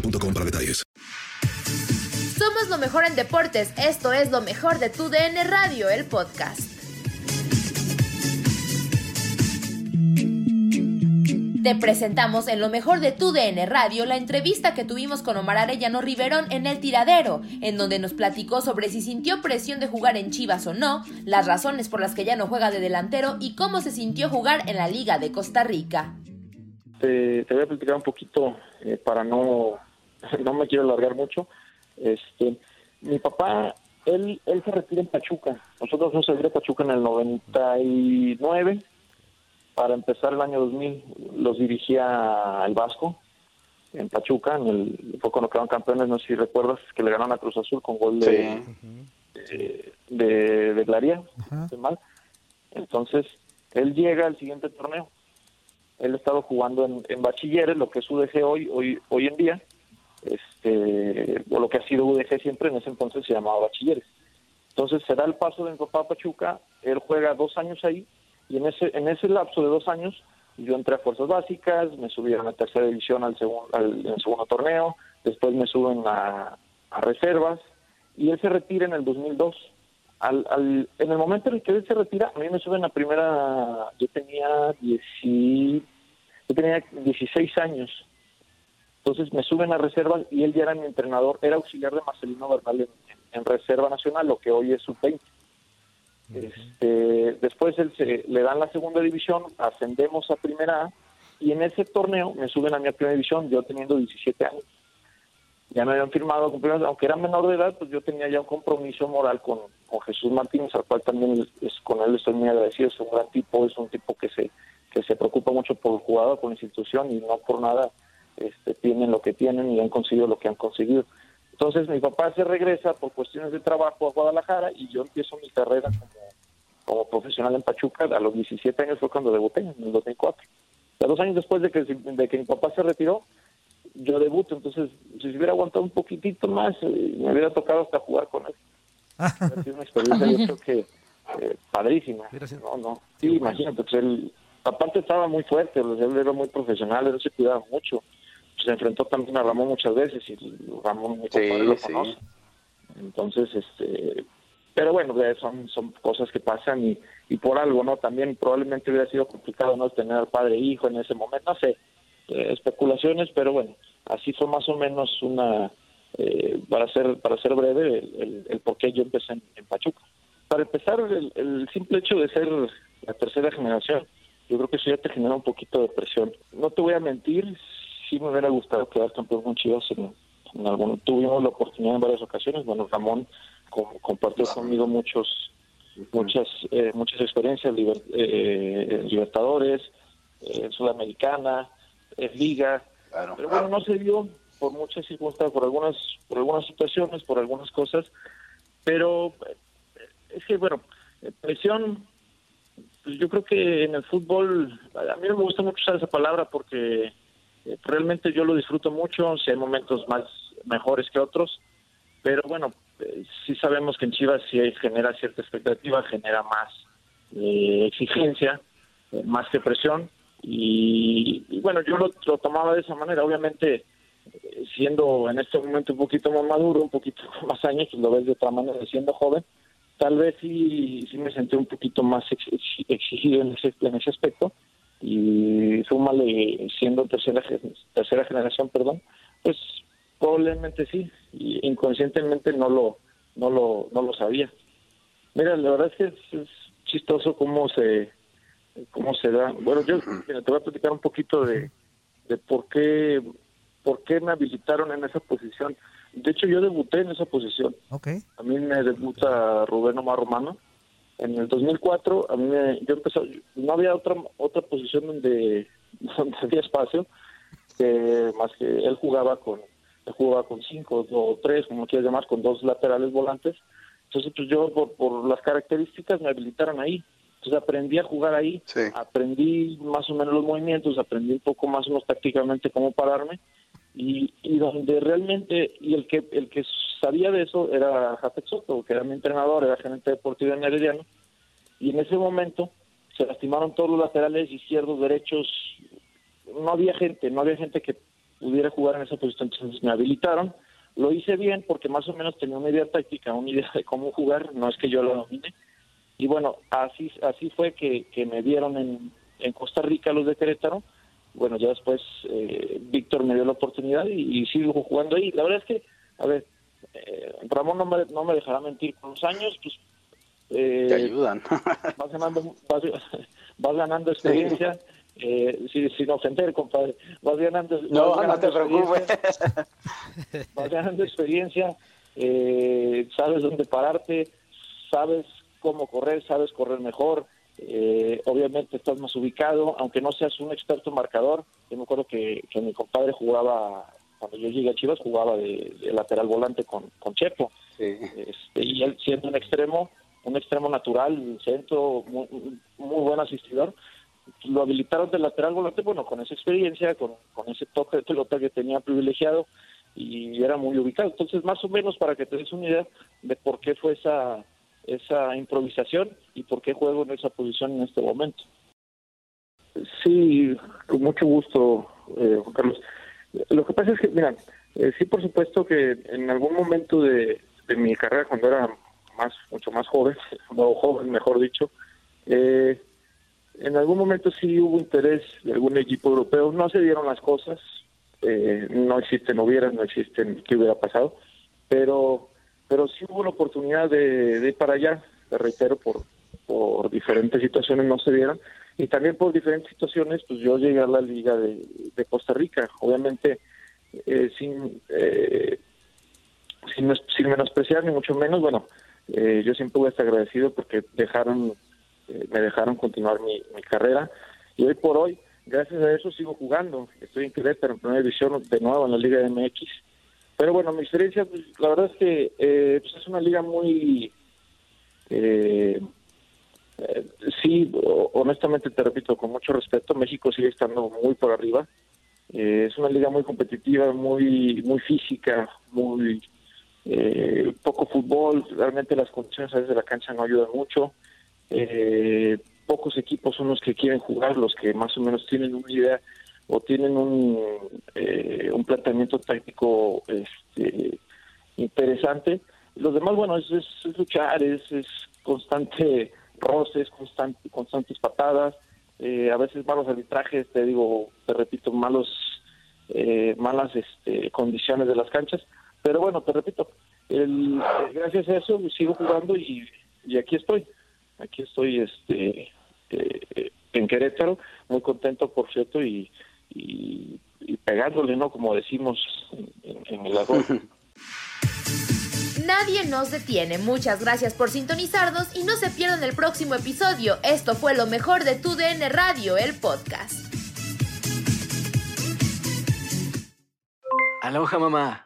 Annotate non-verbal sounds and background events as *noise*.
boostmobile.com para detalles. Somos lo mejor en deportes. Esto es lo mejor de tu DN Radio, el podcast. Te presentamos en lo mejor de tu DN Radio la entrevista que tuvimos con Omar Arellano Riverón en El Tiradero, en donde nos platicó sobre si sintió presión de jugar en Chivas o no, las razones por las que ya no juega de delantero y cómo se sintió jugar en la Liga de Costa Rica. Te, te voy a platicar un poquito eh, para no, *laughs* no me quiero alargar mucho. Este, mi papá, él, él se retira en Pachuca. Nosotros nos salimos de Pachuca en el 99. Para empezar el año 2000 los dirigía el Vasco en Pachuca. En el, fue cuando quedaron campeones, no sé si recuerdas, que le ganaron a Cruz Azul con gol de, de, de, de Glaría, estoy mal. Entonces, él llega al siguiente torneo. Él ha estado jugando en, en bachilleres, lo que es UDG hoy, hoy, hoy en día, este, o lo que ha sido UDG siempre, en ese entonces se llamaba bachilleres. Entonces se da el paso de mi papá Pachuca, él juega dos años ahí, y en ese, en ese lapso de dos años yo entré a fuerzas básicas, me subieron a tercera división al segundo, al, segundo torneo, después me suben a, a reservas, y él se retira en el 2002 al, al, en el momento en el que él se retira, a mí me suben a primera, yo tenía, 10, yo tenía 16 años, entonces me suben a reserva y él ya era mi entrenador, era auxiliar de Marcelino Bernal en, en Reserva Nacional, lo que hoy es sub-20. Este, después él se, le dan la segunda división, ascendemos a primera A y en ese torneo me suben a mi primera división, yo teniendo 17 años ya me habían firmado, aunque era menor de edad, pues yo tenía ya un compromiso moral con, con Jesús Martínez, al cual también es, con él estoy muy agradecido, es un gran tipo, es un tipo que se que se preocupa mucho por el jugador, por la institución y no por nada este, tienen lo que tienen y han conseguido lo que han conseguido. Entonces mi papá se regresa por cuestiones de trabajo a Guadalajara y yo empiezo mi carrera como, como profesional en Pachuca. A los 17 años fue cuando debuté, en el 2004. Ya dos años después de que, de que mi papá se retiró, yo debuto, entonces si se hubiera aguantado un poquitito más, eh, me hubiera tocado hasta jugar con él. Ha sido una experiencia, yo creo que eh, padrísima. No, no. Sí, imagínate, pues él, aparte estaba muy fuerte, pues, él era muy profesional, él se cuidaba mucho. Se enfrentó también a Ramón muchas veces y Ramón mi compadre, lo sí. conoce. Entonces, este, pero bueno, son, son cosas que pasan y, y por algo, ¿no? También probablemente hubiera sido complicado, ¿no? Tener al padre e hijo en ese momento, no sé, eh, especulaciones, pero bueno, así fue más o menos una, eh, para ser para ser breve, el, el, el por qué yo empecé en, en Pachuca. Para empezar, el, el simple hecho de ser la tercera generación, yo creo que eso ya te genera un poquito de presión. No te voy a mentir, sí me hubiera gustado quedar campeón con Chivas en, algún, tuvimos la oportunidad en varias ocasiones, bueno, Ramón compartió conmigo muchos muchas eh, muchas experiencias eh, Libertadores, eh, Sudamericana, Liga, pero bueno, no se dio por muchas circunstancias, por algunas por algunas situaciones, por algunas cosas, pero es que bueno, presión pues yo creo que en el fútbol, a mí no me gusta mucho usar esa palabra porque realmente yo lo disfruto mucho, si hay momentos más mejores que otros, pero bueno, eh, sí sabemos que en Chivas sí genera cierta expectativa, genera más eh, exigencia, eh, más que presión, y, bueno, yo lo, tomaba de esa manera, obviamente siendo en este momento un poquito más maduro, un poquito *laughs* más años, pues lo ves de otra manera, siendo joven, tal vez sí, sí me sentí un poquito más exigido en ese, en ese aspecto, y súmale siendo tercera tercera generación perdón pues probablemente sí y inconscientemente no lo no lo no lo sabía. Mira la verdad es que es, chistoso cómo se cómo se da. Bueno yo te voy a platicar un poquito de, de por qué por qué me habilitaron en esa posición. De hecho yo debuté en esa posición. Okay. a mí me debuta Rubén Omar Romano. En el 2004 a mí me, yo empecé, no había otra otra posición donde, *laughs* donde había espacio más que él jugaba con él jugaba con cinco o tres como quieras llamar con dos laterales volantes. Entonces pues yo por, por las características me habilitaron ahí. Entonces aprendí a jugar ahí aprendí más o menos los movimientos aprendí un poco más o menos tácticamente cómo pararme. Y, y donde realmente y el que el que sabía de eso era Jafet Soto que era mi entrenador era gerente deportivo en Herediano. Y en ese momento se lastimaron todos los laterales izquierdos derechos. No había gente no había gente que pudiera jugar en esa posición entonces me habilitaron. Lo hice bien porque más o menos tenía una idea táctica una idea de cómo jugar no es que yo lo domine. Y bueno así así fue que, que me dieron en, en Costa Rica los de Querétaro. Bueno, ya después eh, Víctor me dio la oportunidad y, sigo jugando ahí. La verdad es que, a ver, eh, Ramón no me, no me dejará mentir, con los años, pues... Eh, Te ayudan. *laughs* vas, ganando, vas, ganando experiencia, *laughs* eh, sin, ofender, compadre. Vas ganando, no, no te preocupes. Vas ganando experiencia, eh, sabes dónde pararte, sabes cómo correr, sabes correr mejor, eh, obviamente estás más ubicado, aunque no seas un experto marcador. Yo me acuerdo que, mi compadre jugaba, cuando yo llegué a Chivas, jugaba de, lateral volante con, con Chepo. Este, y él siendo un extremo, un extremo natural, centro, muy, muy buen asistidor, lo habilitaron de lateral volante, bueno, con esa experiencia, con, ese toque de pelota que tenía privilegiado y era muy ubicado. Entonces, más o menos para que te des una idea de por qué fue esa esa improvisación y por qué juego en esa posición en este momento. Sí, con mucho gusto, eh, Juan Carlos. Lo que pasa es que, mira, eh, sí, por supuesto que en algún momento de, mi carrera, cuando era más, mucho más joven, *laughs* o joven, mejor dicho, eh, en algún momento sí hubo interés de algún equipo europeo. No se dieron las cosas, no existen hubieran, no existen qué hubiera pasado, pero pero sí hubo la oportunidad de, ir para allá, te reitero, por, por diferentes situaciones no se dieron, y también por diferentes situaciones, pues yo llegué a la Liga de, Costa Rica, obviamente eh, sin, eh, sin, sin, menospreciar ni mucho menos, bueno, eh, yo siempre voy a estar agradecido porque dejaron, me dejaron continuar mi, mi carrera, y hoy por hoy, gracias a eso sigo jugando, estoy en Querétaro en primera división de nuevo en la Liga MX, pero bueno, mi experiencia, pues, la verdad es que eh, pues es una liga muy... Eh, eh, sí, honestamente te repito, con mucho respeto, México sigue estando muy por arriba. es una liga muy competitiva, muy muy física, muy poco fútbol. Realmente las condiciones a veces de la cancha no ayudan mucho. pocos equipos son los que quieren jugar, los que más o menos tienen una idea o tienen un, eh, un planteamiento táctico este, interesante. Los demás, bueno, es, luchar, es, es constante roces, constante, constantes patadas, eh, a veces malos arbitrajes, te digo, te repito, malos eh, malas este, condiciones de las canchas. Pero bueno, te repito, el, gracias a eso sigo jugando y, y aquí estoy. Aquí estoy este, en Querétaro, muy contento, por cierto, y, y, y pegándole, ¿no? Como decimos en, en el arroz. *laughs* Nadie nos detiene. Muchas gracias por sintonizarnos y no se pierdan el próximo episodio. Esto fue lo mejor de Tu DN Radio, el podcast. Aloha mamá.